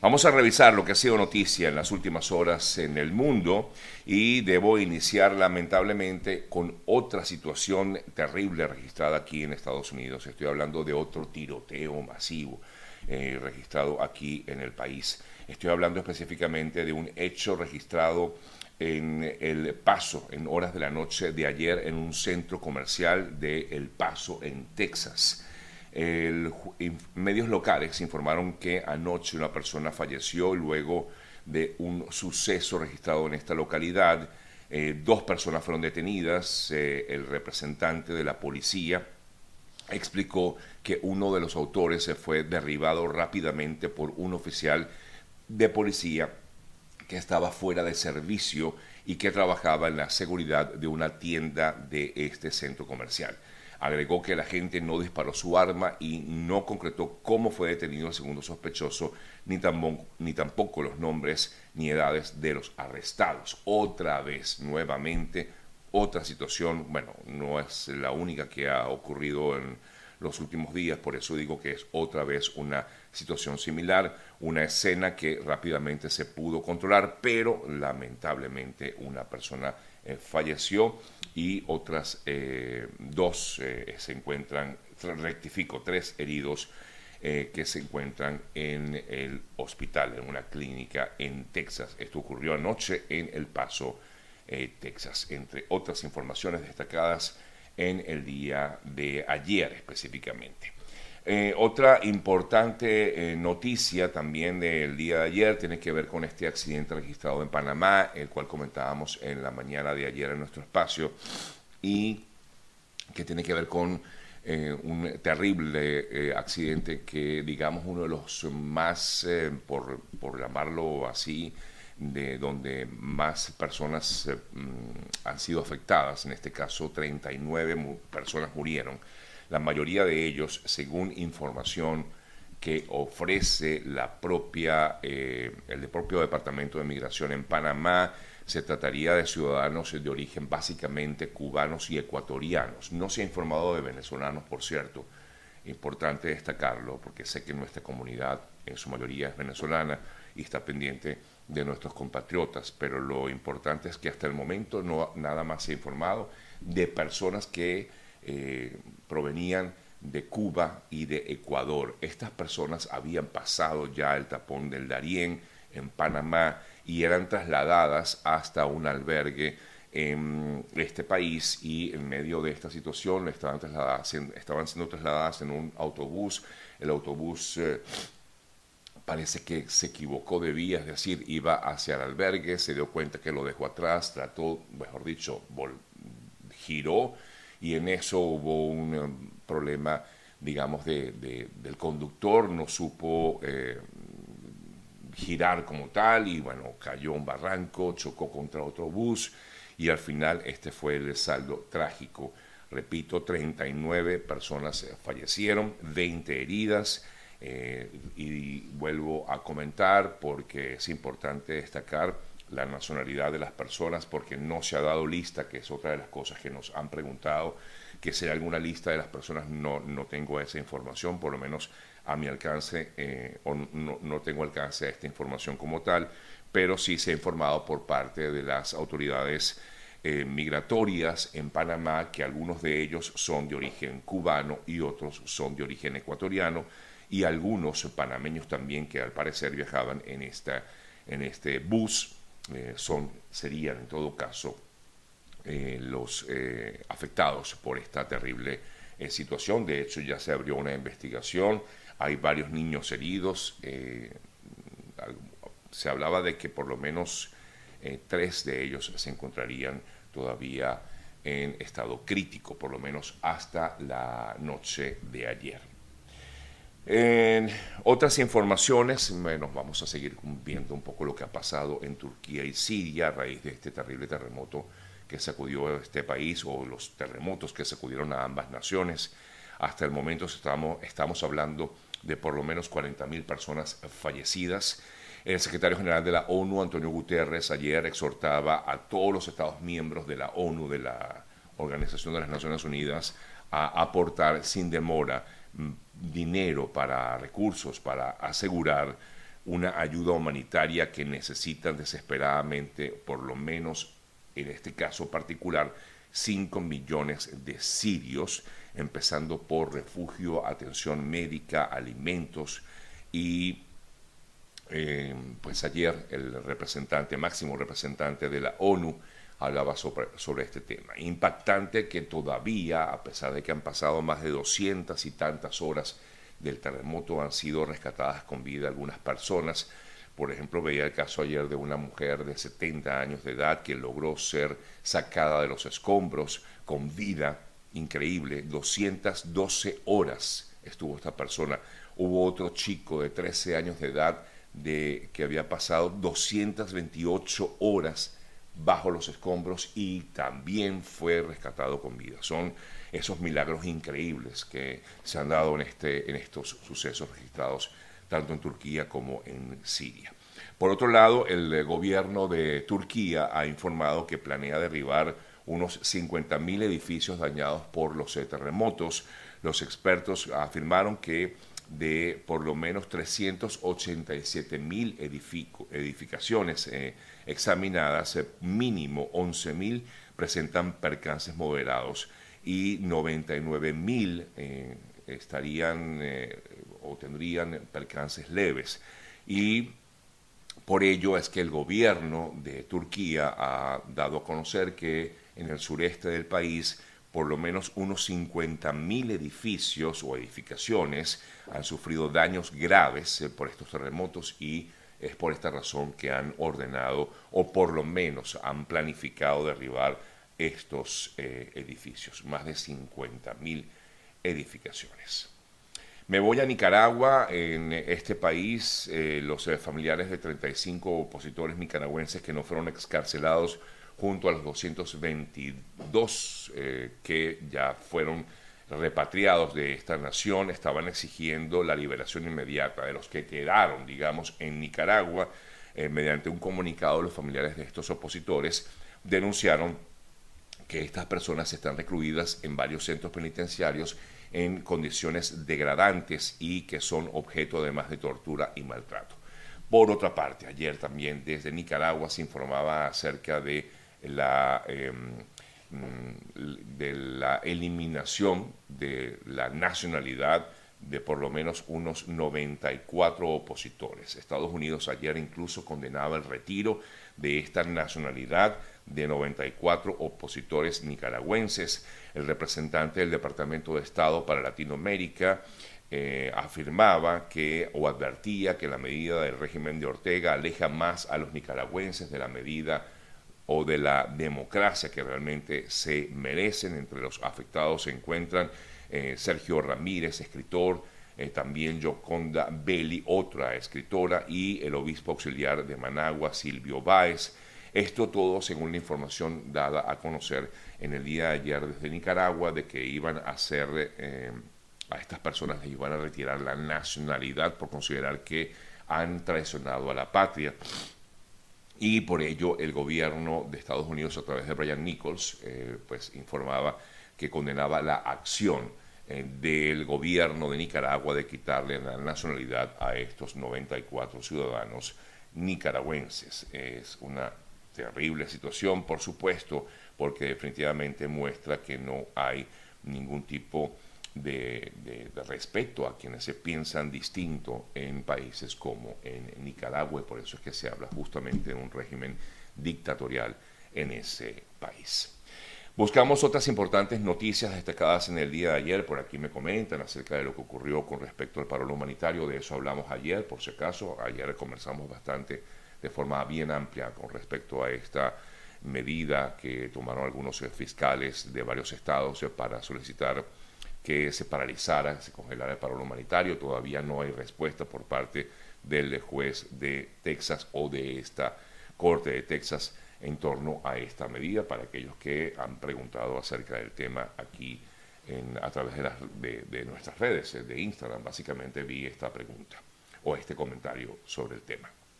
Vamos a revisar lo que ha sido noticia en las últimas horas en el mundo y debo iniciar lamentablemente con otra situación terrible registrada aquí en Estados Unidos. Estoy hablando de otro tiroteo masivo eh, registrado aquí en el país. Estoy hablando específicamente de un hecho registrado en El Paso en horas de la noche de ayer en un centro comercial de El Paso en Texas. El, medios locales informaron que anoche una persona falleció luego de un suceso registrado en esta localidad. Eh, dos personas fueron detenidas. Eh, el representante de la policía explicó que uno de los autores se fue derribado rápidamente por un oficial de policía que estaba fuera de servicio y que trabajaba en la seguridad de una tienda de este centro comercial. Agregó que la gente no disparó su arma y no concretó cómo fue detenido el segundo sospechoso, ni tampoco, ni tampoco los nombres ni edades de los arrestados. Otra vez, nuevamente, otra situación, bueno, no es la única que ha ocurrido en los últimos días, por eso digo que es otra vez una situación similar, una escena que rápidamente se pudo controlar, pero lamentablemente una persona falleció y otras eh, dos eh, se encuentran, rectifico, tres heridos que se encuentran en el hospital, en una clínica en Texas. Esto ocurrió anoche en El Paso, Texas, entre otras informaciones destacadas en el día de ayer específicamente. Eh, otra importante eh, noticia también del día de ayer tiene que ver con este accidente registrado en Panamá, el cual comentábamos en la mañana de ayer en nuestro espacio, y que tiene que ver con eh, un terrible accidente que, digamos, uno de los más, por, por, llamarlo así, de donde más personas mm, han sido afectadas, en este caso 39 personas murieron la mayoría de ellos, según información que ofrece la propia, eh, el propio Departamento de Migración en Panamá, se trataría de ciudadanos de origen básicamente cubanos y ecuatorianos. No se ha informado de venezolanos, por cierto. Importante destacarlo porque sé que nuestra comunidad en su mayoría es venezolana y está pendiente de nuestros compatriotas, pero lo importante es que hasta el momento no nada más se ha informado de personas que eh, provenían de Cuba y de Ecuador. Estas personas habían pasado ya el tapón del Darién en Panamá y eran trasladadas hasta un albergue en este país y en medio de esta situación estaban, trasladadas, estaban siendo trasladadas en un autobús. El autobús eh, parece que se equivocó de vía, es decir, iba hacia el albergue, se dio cuenta que lo dejó atrás, trató, mejor dicho, giró y en eso hubo un um, problema, digamos, de, del conductor, no supo eh, girar como tal y bueno, cayó un barranco, chocó contra otro bus y al final este fue el saldo trágico. Repito, 39 personas fallecieron, 20 heridas. Eh, y vuelvo a comentar porque es importante destacar la nacionalidad de las personas porque no se ha dado lista, que es otra de las cosas que nos han preguntado, que sea alguna lista de las personas, no, no tengo esa información, por lo menos a mi alcance, eh, o no, no tengo alcance a esta información como tal, pero sí se ha informado por parte de las autoridades eh, migratorias en Panamá que algunos de ellos son de origen cubano y otros son de origen ecuatoriano y algunos panameños también que al parecer viajaban en, esta, en este bus eh, son, serían en todo caso eh, los eh, afectados por esta terrible situación. De hecho, ya se abrió una investigación, hay varios niños heridos, se hablaba de que por lo menos tres de ellos se encontrarían todavía en estado crítico, por lo menos hasta la noche de ayer. En otras informaciones, bueno, vamos a seguir viendo un poco lo que ha pasado en Turquía y Siria a raíz de este terrible terremoto que sacudió este país o los terremotos que sacudieron a ambas naciones. Hasta el momento estamos, estamos hablando de por lo menos 40.000 personas fallecidas. El secretario general de la ONU, Antonio Guterres, ayer exhortaba a todos los Estados miembros de la ONU, de la Organización de las Naciones Unidas, a aportar sin demora dinero para recursos, para asegurar una ayuda humanitaria que necesitan desesperadamente, por lo menos en este caso particular, 5 millones de sirios, empezando por refugio, atención médica, alimentos y eh, pues ayer el representante, máximo representante de la ONU, hablaba sobre, este tema. Impactante que todavía, a pesar de que han pasado más de 200 y tantas horas del terremoto, han sido rescatadas con vida algunas personas. Por ejemplo, veía el caso ayer de una mujer de 70 años de edad que logró ser sacada de los escombros con vida increíble. 212 horas estuvo esta persona. Hubo otro chico de 13 años de edad de, que había pasado 228 horas bajo los escombros y también fue rescatado con vida. Son esos milagros increíbles que se han dado en, este, en estos sucesos registrados tanto en Turquía como en Siria. Por otro lado, el gobierno de Turquía ha informado que planea derribar unos 50.000 edificios dañados por los terremotos. Los expertos afirmaron que de por lo menos 387 mil edificaciones eh, examinadas, eh, mínimo 11 mil presentan percances moderados y 99 mil eh, estarían o tendrían percances leves. Y por ello es que el gobierno de Turquía ha dado a conocer que en el sureste del país por lo menos unos 50.000 edificios o edificaciones han sufrido daños graves eh, por estos terremotos y es por esta razón que han ordenado o por lo menos han planificado derribar estos eh, edificios, más de 50.000 edificaciones. Me voy a Nicaragua, en este país eh, los familiares de 35 opositores nicaragüenses que no fueron excarcelados junto a los 222 eh, que ya fueron repatriados de esta nación, estaban exigiendo la liberación inmediata de los que quedaron, digamos, en Nicaragua. Eh, mediante un comunicado, los familiares de estos opositores denunciaron que estas personas están recluidas en varios centros penitenciarios en condiciones degradantes y que son objeto además de tortura y maltrato. Por otra parte, ayer también desde Nicaragua se informaba acerca de la, em, de la eliminación de la nacionalidad de por lo menos unos 94 opositores. Estados Unidos ayer incluso condenaba el retiro de esta nacionalidad de 94 opositores nicaragüenses. El representante del Departamento de Estado para Latinoamérica eh, afirmaba que o advertía que la medida del régimen de Ortega aleja más a los nicaragüenses de la medida o de la democracia que realmente se merecen. Entre los afectados se encuentran eh, Sergio Ramírez, escritor, eh, también Joconda Belli, otra escritora, y el obispo auxiliar de Managua, Silvio Báez. Esto todo según la información dada a conocer en el día de ayer desde Nicaragua de que iban a hacer, eh, a estas personas les iban a retirar la nacionalidad por considerar que han traicionado a la patria y por ello el gobierno de Estados Unidos a través de Brian Nichols eh, pues informaba que condenaba la acción eh, del gobierno de Nicaragua de quitarle la nacionalidad a estos 94 ciudadanos nicaragüenses. Es una terrible situación, por supuesto, porque definitivamente muestra que no hay ningún tipo de, respeto a quienes se piensan distinto en países como en Nicaragua, y por eso es que se habla justamente de un régimen dictatorial en ese país. Buscamos otras importantes noticias destacadas en el día de ayer. Por aquí me comentan acerca de lo que ocurrió con respecto al paro humanitario. De eso hablamos ayer, por si acaso. Ayer conversamos bastante de forma bien amplia con respecto a esta medida que tomaron algunos fiscales de varios estados para solicitar que se paralizara, se congelara el paro humanitario. Todavía no hay respuesta por parte del juez de Texas o de esta Corte de Texas en torno a esta medida para aquellos que han preguntado acerca del tema aquí en, a través de, las, de nuestras redes, de Instagram. Básicamente vi esta pregunta o este comentario sobre el tema.